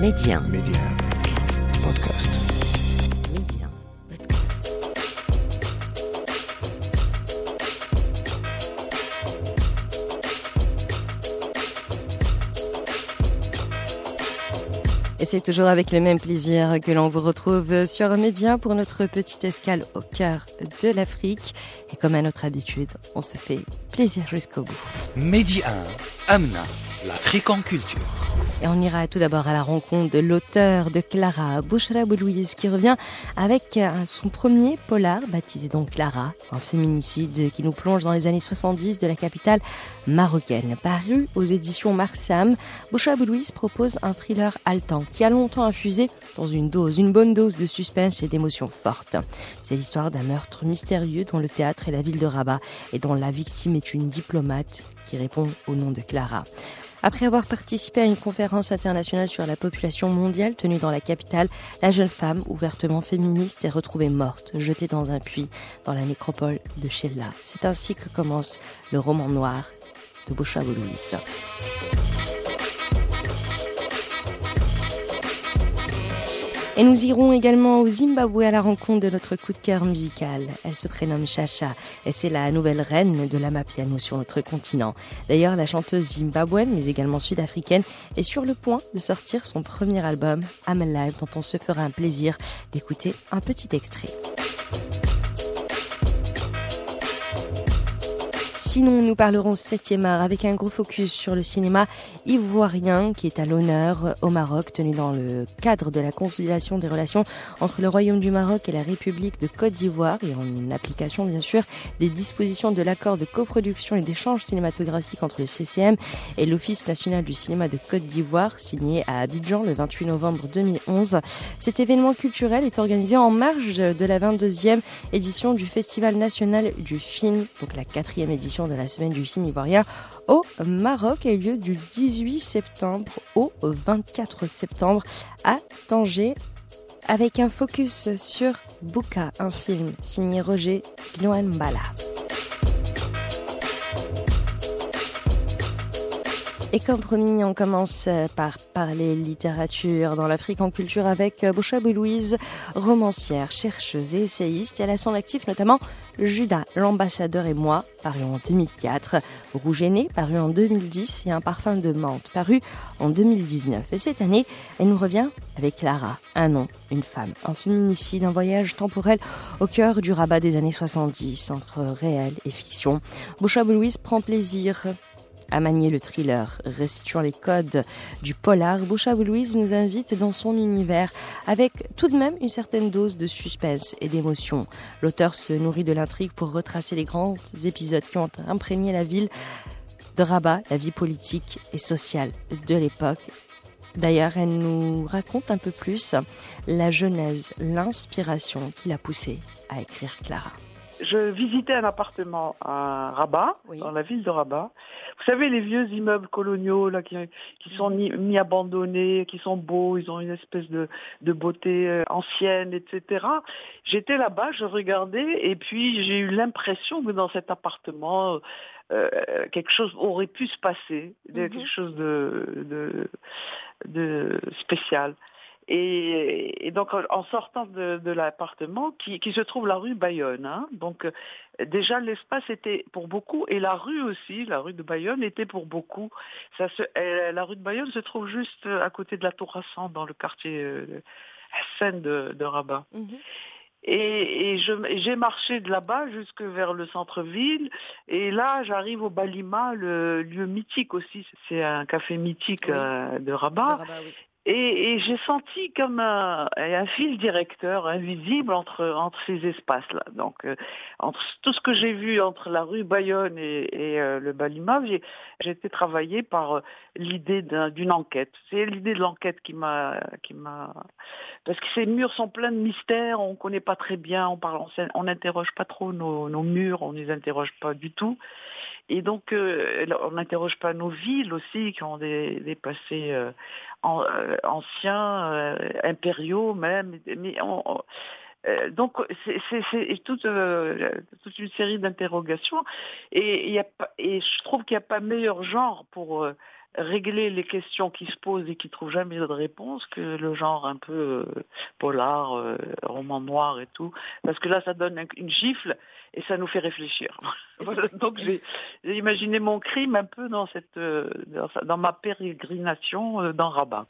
Média. Média. Podcast. Média. Et c'est toujours avec le même plaisir que l'on vous retrouve sur Média pour notre petite escale au cœur de l'Afrique. Et comme à notre habitude, on se fait plaisir jusqu'au bout. Mehdi 1, Amna, l'Afrique en culture. Et on ira tout d'abord à la rencontre de l'auteur de Clara, Bouchra Boulouise, qui revient avec euh, son premier polar, baptisé donc Clara, un féminicide qui nous plonge dans les années 70 de la capitale marocaine. Paru aux éditions Marsam, Bouchra Boulouise propose un thriller haletant qui a longtemps infusé dans une dose, une bonne dose de suspense et d'émotions fortes. C'est l'histoire d'un meurtre mystérieux dont le théâtre est la ville de Rabat et dont la victime est une diplomate qui répond au nom de Clara. Après avoir participé à une conférence internationale sur la population mondiale tenue dans la capitale, la jeune femme, ouvertement féministe, est retrouvée morte, jetée dans un puits dans la nécropole de Sheila. C'est ainsi que commence le roman noir de Boucha Louise. Et nous irons également au Zimbabwe à la rencontre de notre coup de cœur musical. Elle se prénomme Chacha et c'est la nouvelle reine de l'amapiano sur notre continent. D'ailleurs, la chanteuse zimbabwéenne, mais également sud-africaine, est sur le point de sortir son premier album, I'm Alive, dont on se fera un plaisir d'écouter un petit extrait. Sinon, nous parlerons 7e art avec un gros focus sur le cinéma ivoirien qui est à l'honneur au Maroc, tenu dans le cadre de la consolidation des relations entre le Royaume du Maroc et la République de Côte d'Ivoire et en application bien sûr des dispositions de l'accord de coproduction et d'échange cinématographique entre le CCM et l'Office national du cinéma de Côte d'Ivoire, signé à Abidjan le 28 novembre 2011. Cet événement culturel est organisé en marge de la 22e édition du Festival national du film, donc la quatrième édition de la semaine du film ivoirien au Maroc a eu lieu du 18 septembre au 24 septembre à Tanger avec un focus sur Bouka, un film signé Roger Gnoanbala. Et comme promis, on commence par parler littérature dans l'Afrique en culture avec Bouchabou Louise, romancière, chercheuse et essayiste. Elle a son actif notamment Judas, l'ambassadeur et moi, paru en 2004, Rouge aîné, paru en 2010 et Un parfum de menthe, paru en 2019. Et cette année, elle nous revient avec Clara, un nom, une femme, un féminicide, un voyage temporel au cœur du rabat des années 70, entre réel et fiction. Bouchabou Louise prend plaisir à manier le thriller, restituant les codes du polar, Boucha Louise nous invite dans son univers avec tout de même une certaine dose de suspense et d'émotion. L'auteur se nourrit de l'intrigue pour retracer les grands épisodes qui ont imprégné la ville de Rabat, la vie politique et sociale de l'époque. D'ailleurs, elle nous raconte un peu plus la genèse, l'inspiration qui l'a poussée à écrire Clara. Je visitais un appartement à Rabat, Oui. dans la ville de Rabat. Vous savez, les vieux immeubles coloniaux là, qui, qui sont ni- mi-abandonnés, qui sont beaux, ils ont une espèce de, de beauté euh, ancienne, etc. J'étais là-bas, je regardais, et puis j'ai eu l'impression que dans cet appartement, euh, quelque chose aurait pu se passer, Mhm. quelque chose de, de, de spécial. Et, et donc en- sortant de, de l'appartement, qui, qui se trouve la rue Bayonne, hein, donc euh, déjà l'espace était pour beaucoup et la rue aussi, la rue de Bayonne était pour beaucoup. Ça se, euh, la rue de Bayonne se trouve juste à côté de la Tour Hassan dans le quartier euh, Seine de, de Rabat. Et, et je- j'ai marché de là-bas jusque vers le centre-ville. Et là, j'arrive au Balima, le lieu mythique aussi. C'est un café mythique Oui. euh, de Rabat. Et, et j'ai senti comme un, un fil directeur invisible entre, entre ces espaces-là. Donc, euh, entre tout ce que j'ai vu entre la rue Bayonne et, et, euh, le Balima, j'ai été travaillé par euh, l'idée d'un- d'une enquête. C'est l'idée de l'enquête qui m'a, qui m'a, parce que ces murs sont pleins de mystères, on connaît pas très bien, on parle, on n'interroge pas trop nos, nos murs, on les interroge pas du tout. Et donc, euh, on n'interroge pas nos villes aussi, qui ont des, des passés euh, euh, anciens, euh, impériaux même. Mais on- euh, donc c'est- toute, euh, toute une série d'interrogations et, y a et je trouve qu'il n'y a pas meilleur genre pour régler les questions qui se posent et qui trouvent jamais de réponse que le genre un peu euh, polar, euh, roman noir et tout, parce que là ça donne une gifle et ça nous fait réfléchir. Donc j'ai imaginé mon crime un peu dans cette euh, dans, ma pérégrination dans Rabat.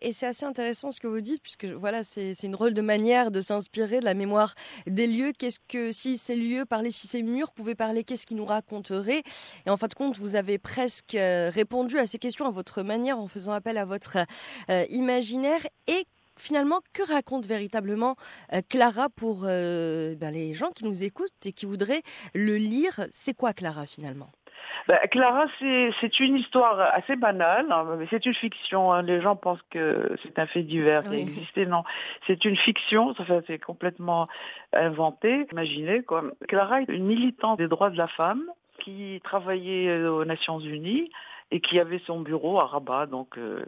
Et c'est assez intéressant ce que vous dites puisque voilà c'est une rôle de manière de s'inspirer de la mémoire des lieux. Qu'est-ce que si ces lieux parlaient, si ces murs pouvaient parler, qu'est-ce qu'ils nous raconteraient? Et en fin de compte, vous avez presque répondu à ces questions à votre manière en faisant appel à votre euh, imaginaire et finalement, que raconte véritablement euh, Clara pour euh, ben, les gens qui nous écoutent et qui voudraient le lire? C'est quoi Clara finalement? Ben, Clara, c'est une histoire assez banale, hein, c'est une fiction. Hein. Les gens pensent que c'est un fait divers qui existait. Non, c'est une fiction, c'est complètement inventé, imaginé. Quoi. Clara est une militante des droits de la femme qui travaillait aux Nations Unies et qui avait son bureau à Rabat, donc euh,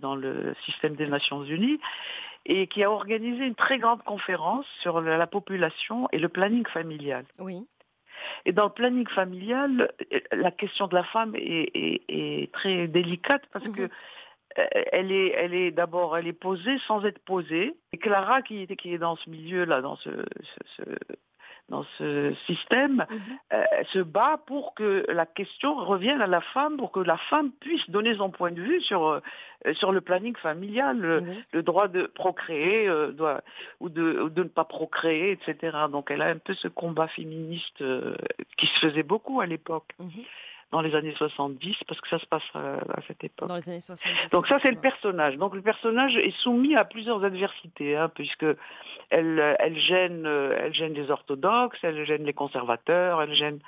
dans le système des Nations Unies, et qui a organisé une très grande conférence sur la population et le planning familial. Oui. Et dans le planning familial, la question de la femme est, très délicate parce mhm. que euh, elle est, elle est d'abord, elle est posée sans être posée. Et Clara, qui, qui est dans ce milieu-là, dans ce, ce, dans ce système mhm. euh, se bat pour que la question revienne à la femme, pour que la femme puisse donner son point de vue sur euh, sur le planning familial, le, droit de procréer euh, doit, ou, de, de ne pas procréer, etc. Donc elle a un peu ce combat féministe qui se faisait beaucoup à l'époque. Mhm dans les années 70, parce que ça se passe à, cette époque. Dans les années 70. Donc ça, c'est le personnage. Donc le personnage est soumis à plusieurs adversités, hein, puisque elle, elle, gêne, elle gêne les orthodoxes, elle gêne les conservateurs, elle gêne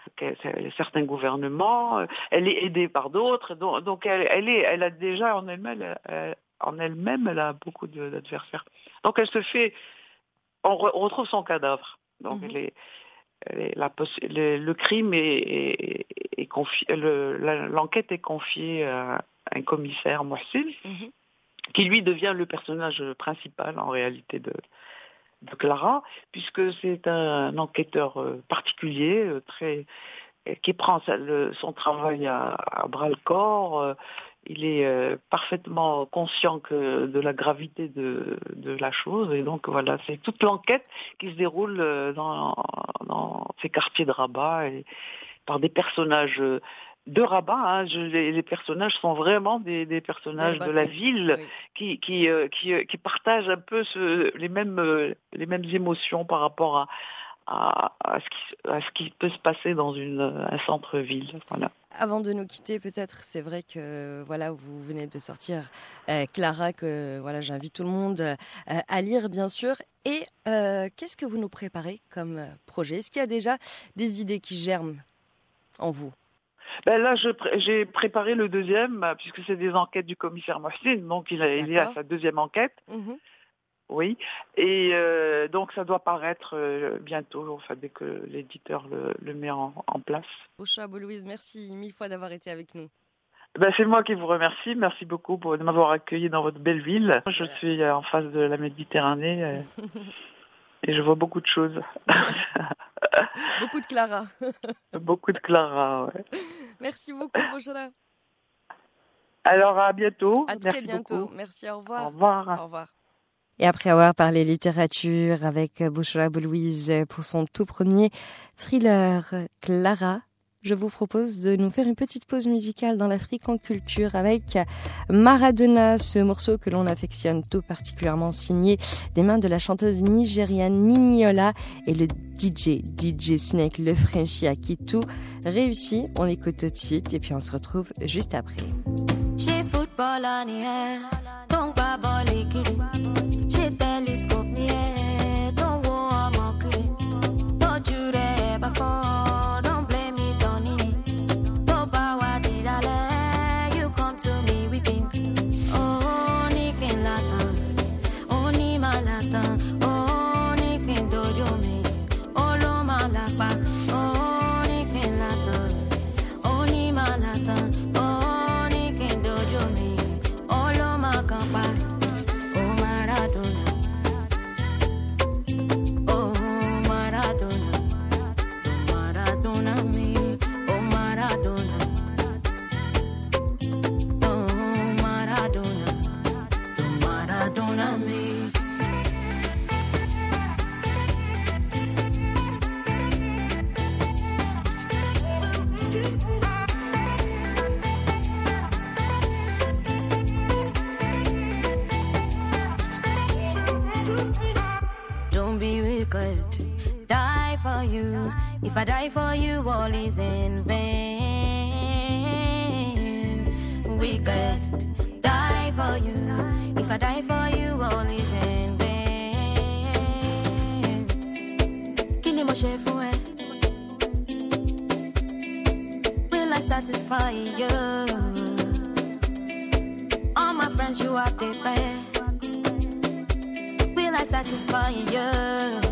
certains gouvernements, elle est aidée par d'autres. Donc, elle, elle, est, elle a déjà en elle-même, en elle-même, elle a beaucoup d'adversaires. Donc elle se fait, on, retrouve son cadavre. Donc mhm. elle est le, crime est, confié, l'enquête est confiée à un commissaire, Mohsin, mhm. qui lui devient le personnage principal en réalité de, Clara, puisque c'est un, enquêteur euh, particulier, euh, très qui prend son travail à, bras le corps. Euh, il est euh, parfaitement conscient que de la gravité de, la chose et donc voilà, c'est toute l'enquête qui se déroule euh, dans, ces quartiers de Rabat et par des personnages de Rabat. Hein. les, personnages sont vraiment des, personnages de la ville qui, qui, qui, partagent un peu les, mêmes, les mêmes émotions par rapport à, à, ce qui, à, ce qui, peut se passer dans une, un centre-ville. Voilà. Avant de nous quitter, peut-être, c'est vrai que voilà, vous venez de sortir euh, Clara, que voilà, j'invite tout le monde euh, à lire, bien sûr. Et euh, qu'est-ce que vous nous préparez comme projet? Est-ce qu'il y a déjà des idées qui germent en vous? Ben là, j'ai préparé le deuxième, puisque c'est des enquêtes du commissaire Moffin, donc il, est à sa deuxième enquête. Mmh oui, et euh, donc ça doit paraître euh, bientôt, enfin, dès que l'éditeur le, met en, place. Boucha Louise, merci mille fois d'avoir été avec nous. Ben, c'est moi qui vous remercie. Merci beaucoup pour, de m'avoir accueilli dans votre belle ville. Je suis euh, en face de la Méditerranée et je vois beaucoup de choses. beaucoup de Clara. beaucoup de Clara, ouais. Merci beaucoup, Boucha. Alors à bientôt. À très bientôt. Merci, au revoir. Au revoir. Au revoir. Et après avoir parlé littérature avec Bouchra Boulouise pour son tout premier thriller Clara, je vous propose de nous faire une petite pause musicale dans l'Afrique en culture avec Maradona, ce morceau que l'on affectionne tout particulièrement signé des mains de la chanteuse nigériane Niniola et le DJ, DJ Snake, le Frenchie à qui tout réussit. On écoute tout de suite et puis on se retrouve juste après. it Will I satisfy you? All my friends, you are the. Will I satisfy you?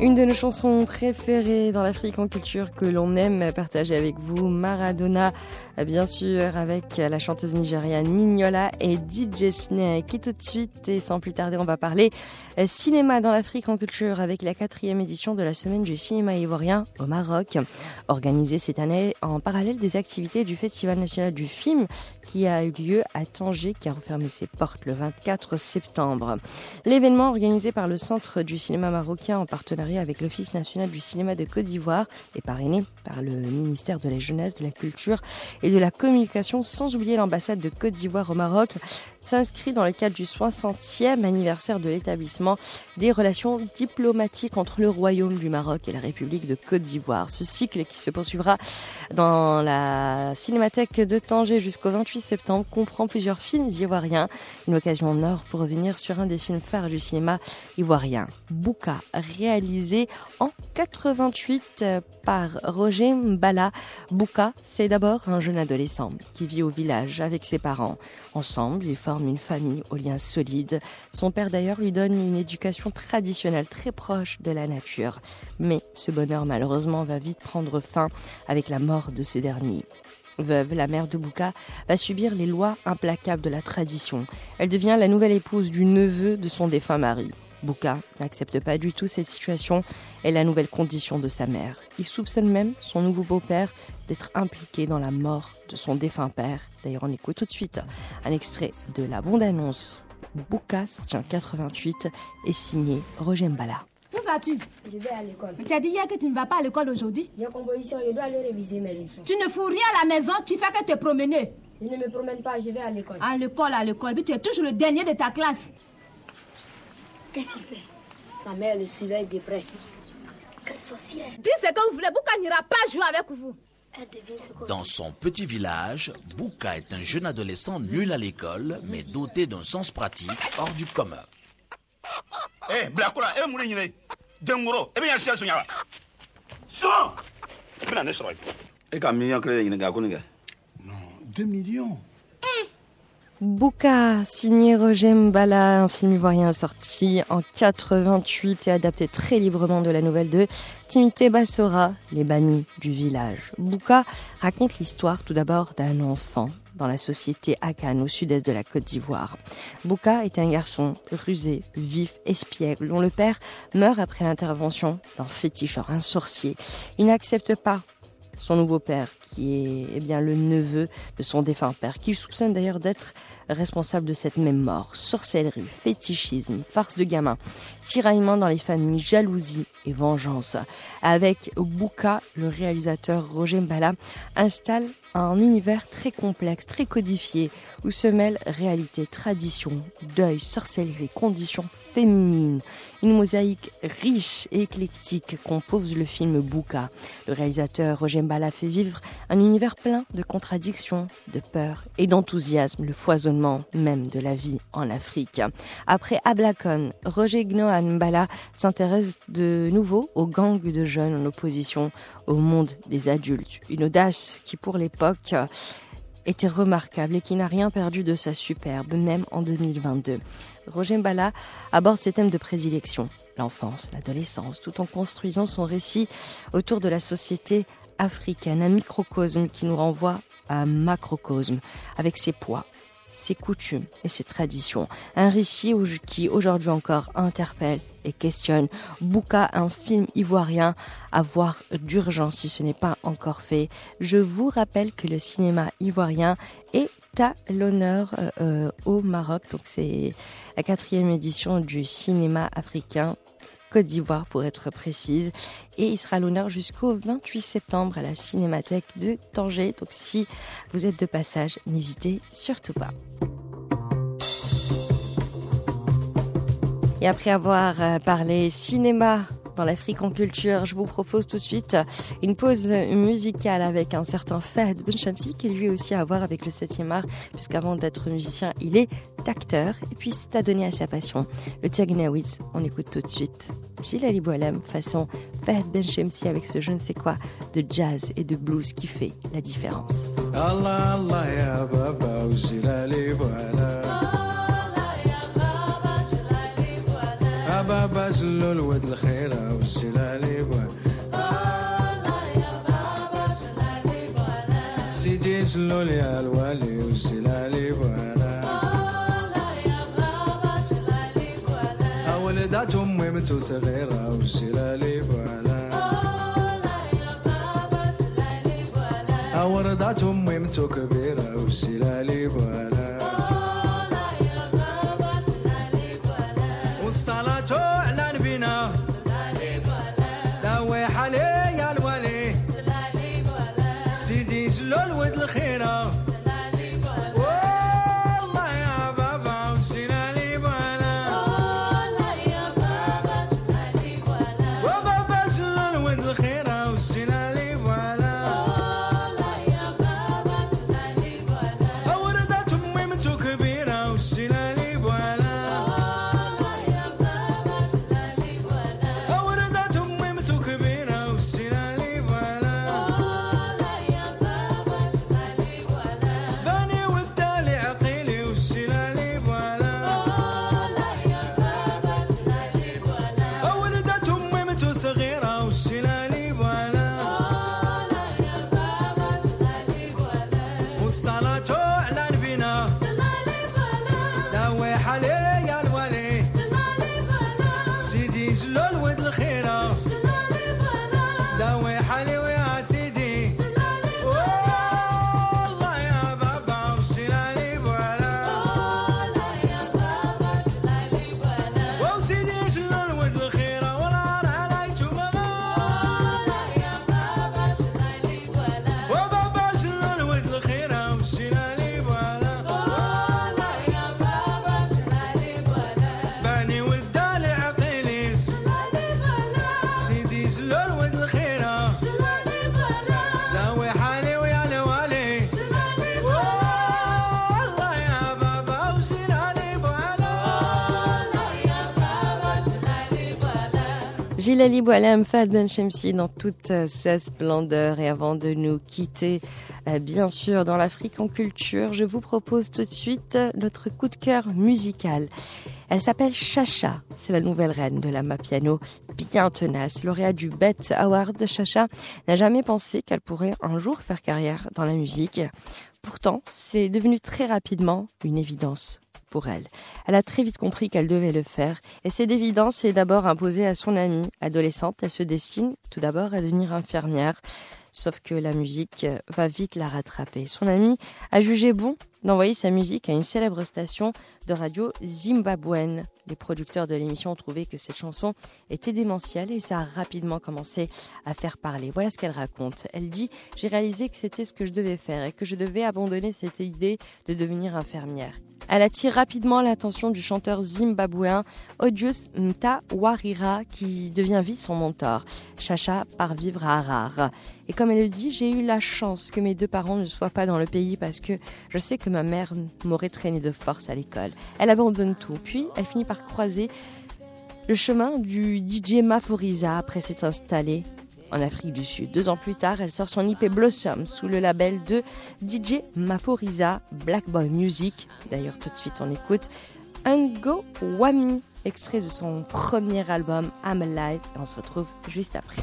Une de nos chansons préférées dans l'Afrique en culture que l'on aime partager avec vous, Maradona, bien sûr, avec la chanteuse nigériane Nignola et DJ Snake. Qui tout de suite, et sans plus tarder, on va parler cinéma dans l'Afrique en culture avec la quatrième édition de la semaine du cinéma ivoirien au Maroc, organisée cette année en parallèle des activités du Festival national du film qui a eu lieu à Tanger, qui a refermé ses portes le 24 septembre. L'événement organisé par le Centre du cinéma marocain en partenariat avec l'Office national du cinéma de Côte d'Ivoire et parrainé par le ministère de la Jeunesse, de la Culture et de la Communication, sans oublier l'ambassade de Côte d'Ivoire au Maroc, s'inscrit dans le cadre du 60e anniversaire de l'établissement des relations diplomatiques entre le Royaume du Maroc et la République de Côte d'Ivoire. Ce cycle qui se poursuivra dans la Cinémathèque de Tanger jusqu'au 28 septembre comprend plusieurs films ivoiriens, une occasion en or pour revenir sur un des films phares du cinéma ivoirien, Bouka, réalisé en 88 par Roger Mbala. Bouka, c'est d'abord un jeune adolescent qui vit au village avec ses parents. Ensemble, ils forment une famille aux liens solides. Son père d'ailleurs lui donne une éducation traditionnelle très proche de la nature. Mais ce bonheur malheureusement va vite prendre fin avec la mort de ce dernier. Veuve, la mère de Bouka va subir les lois implacables de la tradition. Elle devient la nouvelle épouse du neveu de son défunt mari. Bouka n'accepte pas du tout cette situation et la nouvelle condition de sa mère. Il soupçonne même son nouveau beau-père d'être impliqué dans la mort de son défunt père. D'ailleurs, on écoute tout de suite un extrait de la bande-annonce. Bouka, sorti en 88, est signé Roger Mbala. Où vas-tu? Je vais à l'école. Tu as dit hier que tu ne vas pas à l'école aujourd'hui? J'ai composition, je dois aller réviser mes leçons. Tu ne fous rien à la maison, tu fais que te promener. Je ne me promène pas, je vais à l'école. À l'école, à l'école, puis tu es toujours le dernier de ta classe. Qu'est-ce qu'il fait? Sa mère le surveille de près. Quelle sorcière. Dis ce que vous voulez, Bouka n'ira pas jouer avec vous. Dans son petit village, Bouka est un jeune adolescent nul à l'école, mais doté d'un sens pratique hors du commun. Eh, Blakura, eh, mun ɲinɛ denkɔrɔ e bɛ yan siya sonya wa sɔn i bɛna ne sɔrɔ yen E ka Bouka, signé Roger Mbala, un film ivoirien sorti en 88 et adapté très librement de la nouvelle de Timité Bassora, Les bannis du village. Bouka raconte l'histoire tout d'abord d'un enfant dans la société Akan au sud-est de la Côte d'Ivoire. Bouka est un garçon rusé, vif, espiègle, dont le père meurt après l'intervention d'un féticheur, un sorcier. Il n'accepte pas son nouveau père, qui est eh bien le neveu de son défunt père, qu'il soupçonne d'ailleurs d'être responsable de cette même mort. Sorcellerie, fétichisme, farce de gamin, tiraillement dans les familles, jalousie et vengeance. Avec Bouka, le réalisateur Roger Mbala installe un univers très complexe, très codifié, où se mêlent réalité, tradition, deuil, sorcellerie, conditions féminines. Une mosaïque riche et éclectique compose le film Bouka. Le réalisateur Roger Mbala fait vivre un univers plein de contradictions, de peur et d'enthousiasme, le foisonnement même de la vie en Afrique. Après Ablakon, Roger Gnohan Mbala s'intéresse de nouveau aux gangs de jeunes en opposition au monde des adultes. Une audace qui, pour l'époque, était remarquable et qui n'a rien perdu de sa superbe, même en 2022. Roger Mbala aborde ses thèmes de prédilection, l'enfance, l'adolescence, tout en construisant son récit autour de la société africaine, un microcosme qui nous renvoie à un macrocosme, avec ses poids, ses coutumes et ses traditions. Un récit qui aujourd'hui encore interpelle et questionne. Bouka, un film ivoirien à voir d'urgence si ce n'est pas encore fait. Je vous rappelle que le cinéma ivoirien est à l'honneur euh, euh, au Maroc. Donc c'est la quatrième édition du cinéma africain Côte d'Ivoire pour être précise. Et il sera à l'honneur jusqu'au 28 septembre à la Cinémathèque de Tanger. Donc si vous êtes de passage, n'hésitez surtout pas. Et après avoir euh, parlé cinéma dans l'Afrique en culture, je vous propose tout de suite une pause musicale avec un certain Fahd Benchamsi qui lui aussi à voir avec le 7e art, puisqu'avant d'être musicien, il est acteur et puis c'est à donner à sa passion. Le Tiagnawiz, on écoute tout de suite. Gilles Ali Boualem façon Fahd Benchamsi avec ce je ne sais quoi de jazz et de blues qui fait la différence. Allah, Allah, ya baba, بابا شلو ود الخيرة والجلالي بوا الله يا بابا جلالي بوانا سيدي شلو يا الوالي والجلالي بوانا الله يا بابا جلالي بوانا ولدت أمي متو صغيرة والجلالي بوانا الله يا بابا جلالي بوانا ورضعت أمي متو كبيرة والجلالي بوانا Gilles Ali Boualem, Fad Ben Shemsi dans toute sa splendeur. Et avant de nous quitter, euh, bien sûr, dans l'Afrique en culture, je vous propose tout de suite notre coup de cœur musical. Elle s'appelle Chacha. C'est la nouvelle reine de la Mapiano, bien tenace. Lauréate du Bet Award, Chacha n'a jamais pensé qu'elle pourrait un jour faire carrière dans la musique. Pourtant, c'est devenu très rapidement une évidence elle. A très vite compris qu'elle devait le faire, et cette évidence s'est d'abord imposée à son amie. Adolescente, elle se destine tout d'abord à devenir infirmière. Sauf que la musique va vite la rattraper. Son amie a jugé bon d'envoyer sa musique à une célèbre station de radio zimbabwéenne. Les producteurs de l'émission ont trouvé que cette chanson était démentielle et ça a rapidement commencé à faire parler. Voilà ce qu'elle raconte. Elle dit J'ai réalisé que c'était ce que je devais faire et que je devais abandonner cette idée de devenir infirmière. Elle attire rapidement l'attention du chanteur zimbabwéen Odious Mtawarira qui devient vite son mentor. Chacha part vivre à Harare. Et comme elle le dit, j'ai eu la chance que mes deux parents ne soient pas dans le pays parce que je sais que ma mère m'aurait traîné de force à l'école. Elle abandonne tout, puis elle finit par croiser le chemin du DJ Maforiza après s'être installée en Afrique du Sud. Deux ans plus tard, elle sort son IP Blossom sous le label de DJ Maforiza Black Boy Music. D'ailleurs, tout de suite, on écoute Ungo Wami, extrait de son premier album I'm Alive. Et on se retrouve juste après.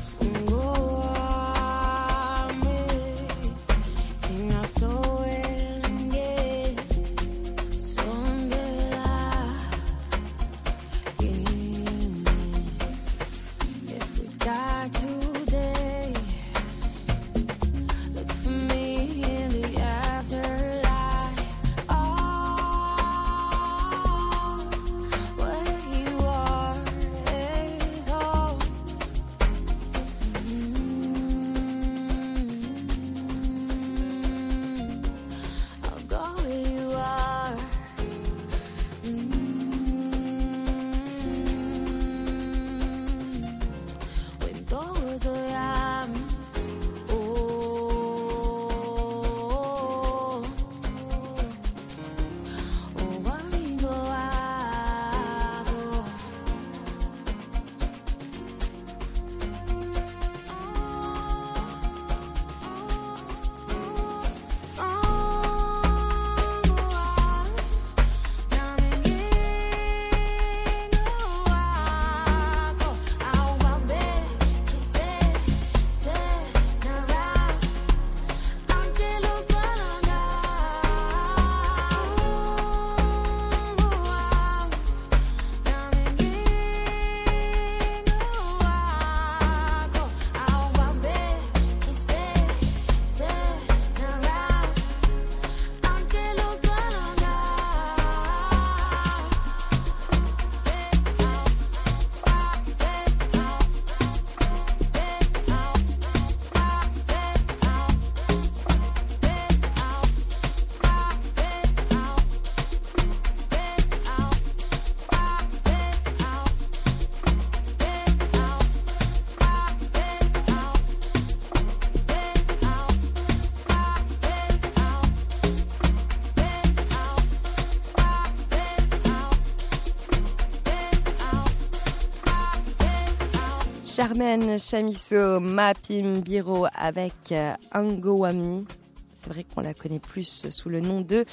Charmaine Chamisso, Mapim Biro avec euh, Angowami. C'est vrai qu'on la connaît plus sous le nom de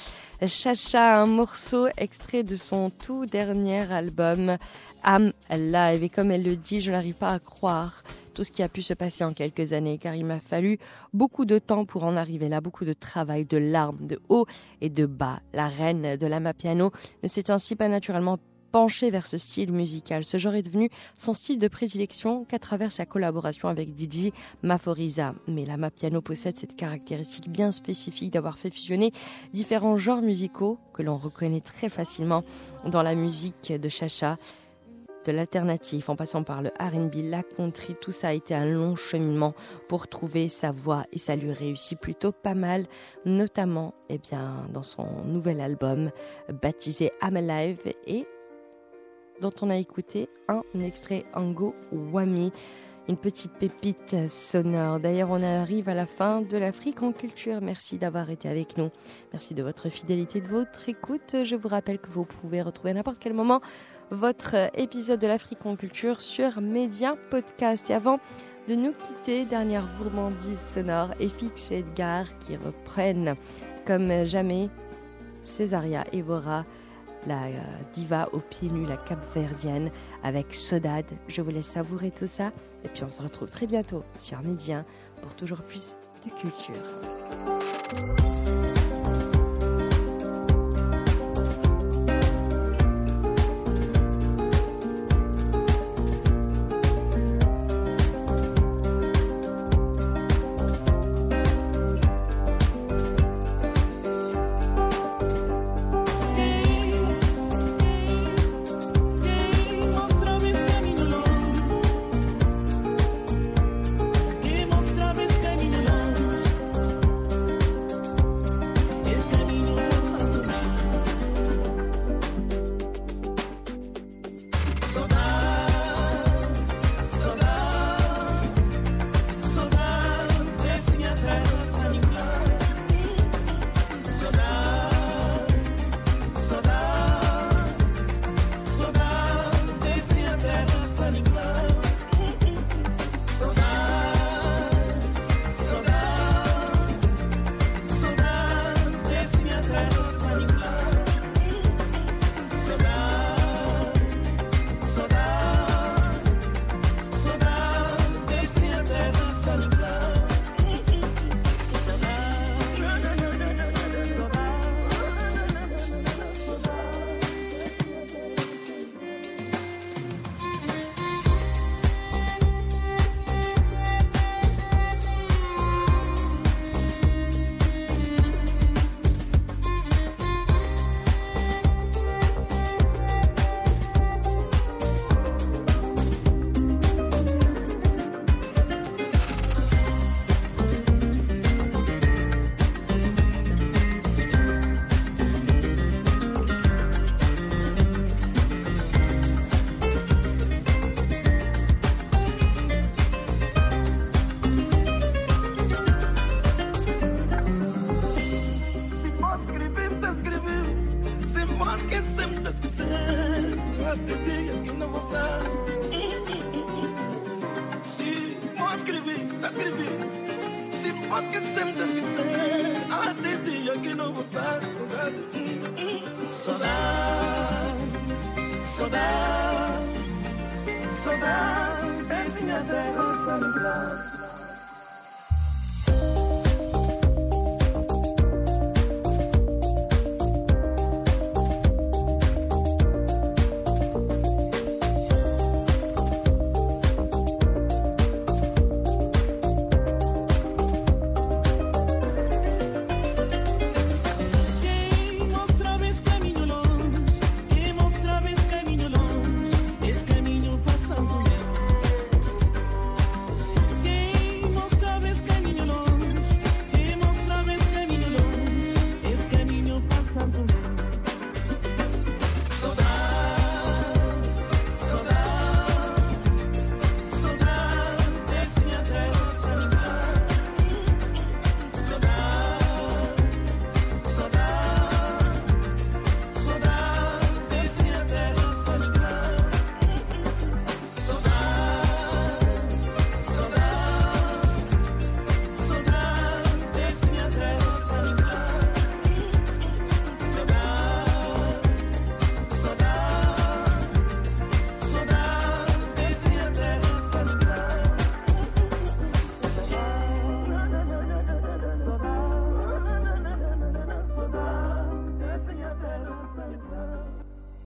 Chacha, un morceau extrait de son tout dernier album Am Live. Et comme elle le dit, je n'arrive pas à croire tout ce qui a pu se passer en quelques années, car il m'a fallu beaucoup de temps pour en arriver là, beaucoup de travail, de larmes, de haut et de bas. La reine de la piano ne s'est ainsi pas naturellement penché vers ce style musical. Ce genre est devenu son style de prédilection qu'à travers sa collaboration avec DJ Maforiza. Mais la Mapiano possède cette caractéristique bien spécifique d'avoir fait fusionner différents genres musicaux que l'on reconnaît très facilement dans la musique de Chacha de l'alternative en passant par le R&B, la country, tout ça a été un long cheminement pour trouver sa voix et ça lui réussit plutôt pas mal, notamment eh bien, dans son nouvel album baptisé I'm Alive et dont on a écouté un extrait Ango Wami, une petite pépite sonore. D'ailleurs, on arrive à la fin de l'Afrique en culture. Merci d'avoir été avec nous. Merci de votre fidélité, de votre écoute. Je vous rappelle que vous pouvez retrouver à n'importe quel moment votre épisode de l'Afrique en culture sur Média Podcast. Et avant de nous quitter, dernière gourmandise sonore, FX et Edgar qui reprennent comme jamais Césaria Evora la euh, diva au pied nu, la capverdienne, avec Sodade. Je vous laisse savourer tout ça. Et puis on se retrouve très bientôt sur Médien pour toujours plus de culture. outro dia e não voltar. Se vou escrever, tá escrevi. Se vou esquecer, tá esquecer. Até dia que não voltar, saudade. Saudade, saudade, saudade. É minha terra, saudade.